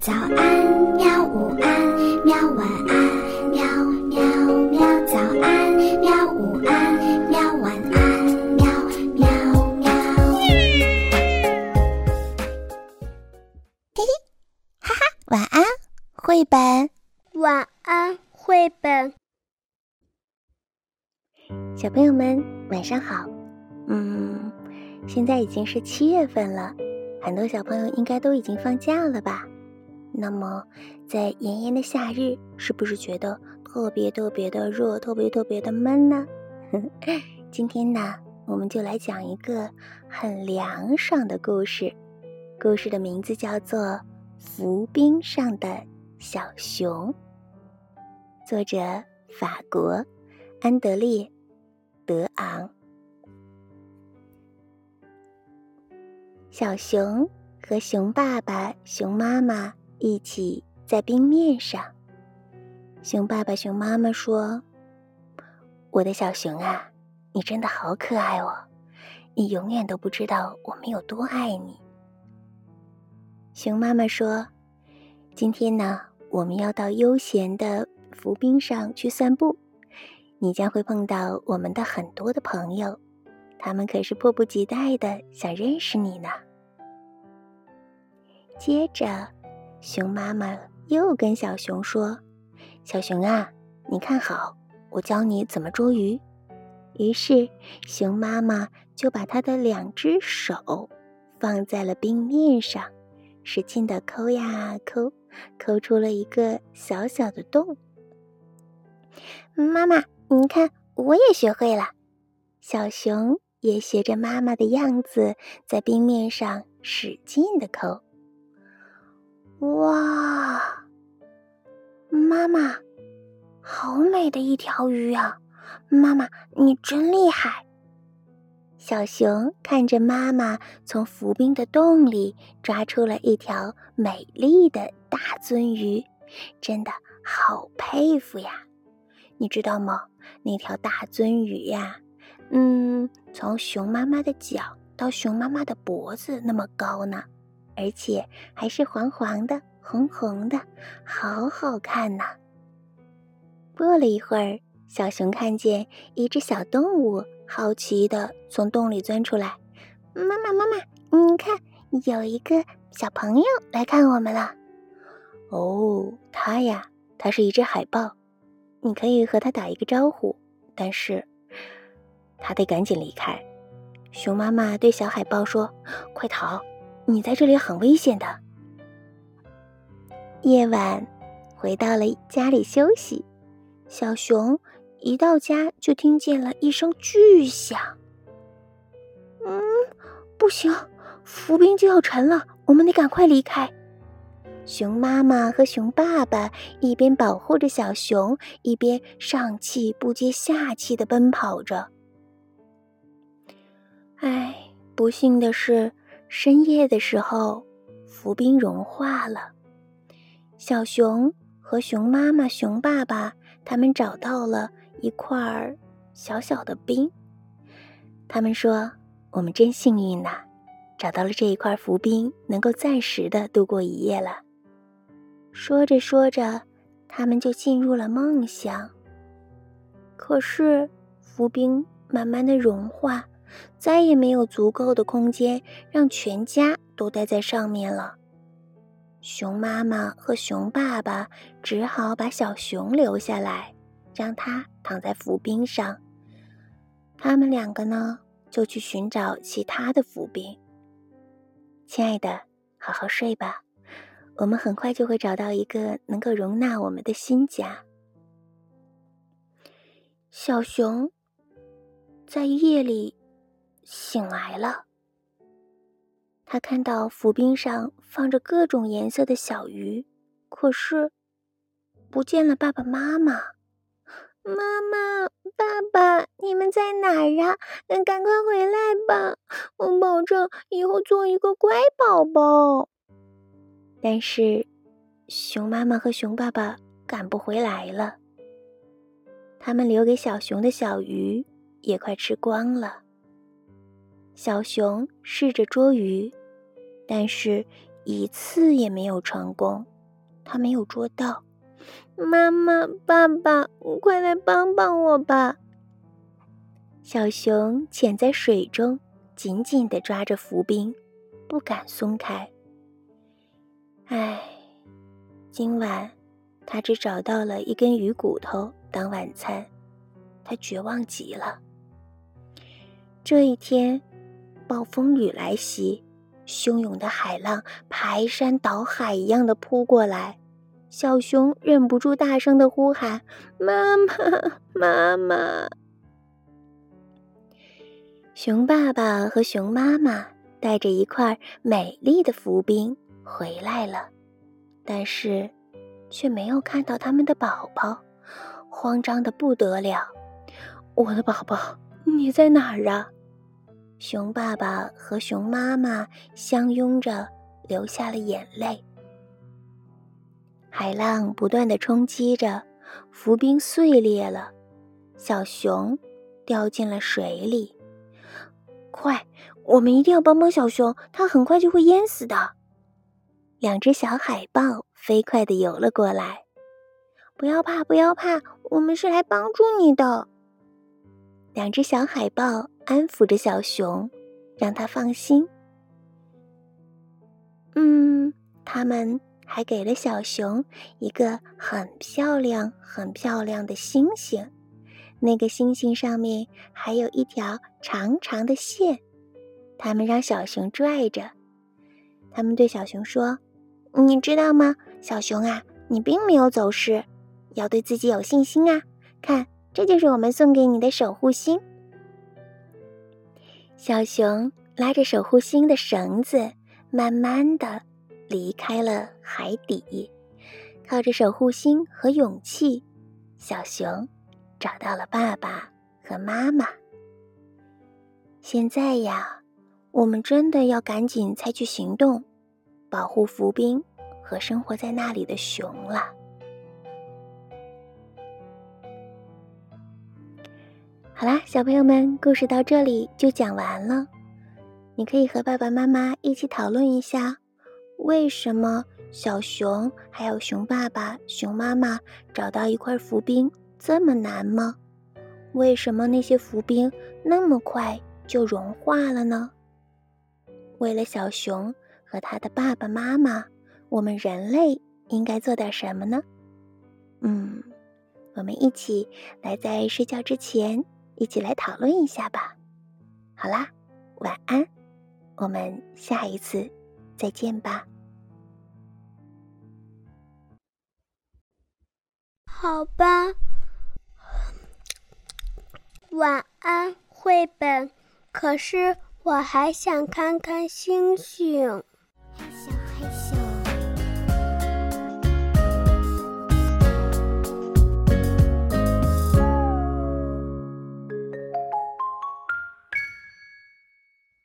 早安，喵！午安，喵！晚安，喵喵喵！早安，喵！午安，喵！晚安，喵喵喵！嘿嘿，哈哈，晚安，绘本。晚安，绘本。小朋友们，晚上好。嗯，现在已经是七月份了，很多小朋友应该都已经放假了吧？那么，在炎炎的夏日，是不是觉得特别特别的热，特别特别的闷呢？今天呢，我们就来讲一个很凉爽的故事。故事的名字叫做《浮冰上的小熊》，作者法国安德烈·德昂。小熊和熊爸爸、熊妈妈。一起在冰面上，熊爸爸、熊妈妈说：“我的小熊啊，你真的好可爱哦！你永远都不知道我们有多爱你。”熊妈妈说：“今天呢，我们要到悠闲的浮冰上去散步，你将会碰到我们的很多的朋友，他们可是迫不及待的想认识你呢。”接着。熊妈妈又跟小熊说：“小熊啊，你看好，我教你怎么捉鱼。”于是，熊妈妈就把它的两只手放在了冰面上，使劲的抠呀抠，抠出了一个小小的洞。妈妈，你看，我也学会了。小熊也学着妈妈的样子，在冰面上使劲的抠。哇，妈妈，好美的一条鱼啊！妈妈，你真厉害。小熊看着妈妈从浮冰的洞里抓出了一条美丽的大鳟鱼，真的好佩服呀！你知道吗？那条大鳟鱼呀，嗯，从熊妈妈的脚到熊妈妈的脖子那么高呢。而且还是黄黄的、红红的，好好看呐！过了一会儿，小熊看见一只小动物，好奇的从洞里钻出来。妈妈，妈妈，你看，有一个小朋友来看我们了。哦，它呀，它是一只海豹，你可以和它打一个招呼，但是它得赶紧离开。熊妈妈对小海豹说：“快逃！”你在这里很危险的。夜晚，回到了家里休息，小熊一到家就听见了一声巨响。嗯，不行，浮冰就要沉了，我们得赶快离开。熊妈妈和熊爸爸一边保护着小熊，一边上气不接下气的奔跑着。唉，不幸的是。深夜的时候，浮冰融化了。小熊和熊妈妈、熊爸爸他们找到了一块小小的冰。他们说：“我们真幸运呐，找到了这一块浮冰，能够暂时的度过一夜了。”说着说着，他们就进入了梦乡。可是，浮冰慢慢的融化。再也没有足够的空间让全家都待在上面了。熊妈妈和熊爸爸只好把小熊留下来，让它躺在浮冰上。他们两个呢，就去寻找其他的浮冰。亲爱的，好好睡吧，我们很快就会找到一个能够容纳我们的新家。小熊在夜里。醒来了，他看到浮冰上放着各种颜色的小鱼，可是不见了爸爸妈妈。妈妈、爸爸，你们在哪儿啊？赶快回来吧！我保证以后做一个乖宝宝。但是，熊妈妈和熊爸爸赶不回来了，他们留给小熊的小鱼也快吃光了。小熊试着捉鱼，但是一次也没有成功，它没有捉到。妈妈，爸爸，快来帮帮我吧！小熊潜在水中，紧紧地抓着浮冰，不敢松开。唉，今晚他只找到了一根鱼骨头当晚餐，他绝望极了。这一天，暴风雨来袭，汹涌的海浪排山倒海一样的扑过来。小熊忍不住大声的呼喊：“妈妈，妈妈！”熊爸爸和熊妈妈带着一块美丽的浮冰回来了，但是却没有看到他们的宝宝，慌张的不得了。“我的宝宝，你在哪儿啊？”熊爸爸和熊妈妈相拥着流下了眼泪。海浪不断的冲击着，浮冰碎裂了，小熊掉进了水里。快，我们一定要帮帮小熊，它很快就会淹死的。两只小海豹飞快的游了过来。不要怕，不要怕，我们是来帮助你的。两只小海豹安抚着小熊，让它放心。嗯，他们。还给了小熊一个很漂亮、很漂亮的星星，那个星星上面还有一条长长的线。他们让小熊拽着，他们对小熊说：“你知道吗，小熊啊，你并没有走失，要对自己有信心啊！看，这就是我们送给你的守护星。”小熊拉着守护星的绳子，慢慢的。离开了海底，靠着守护星和勇气，小熊找到了爸爸和妈妈。现在呀，我们真的要赶紧采取行动，保护浮冰和生活在那里的熊了。好啦，小朋友们，故事到这里就讲完了。你可以和爸爸妈妈一起讨论一下。为什么小熊还有熊爸爸、熊妈妈找到一块浮冰这么难吗？为什么那些浮冰那么快就融化了呢？为了小熊和他的爸爸妈妈，我们人类应该做点什么呢？嗯，我们一起来在睡觉之前一起来讨论一下吧。好啦，晚安，我们下一次再见吧。好吧，晚安，绘本。可是我还想看看星星。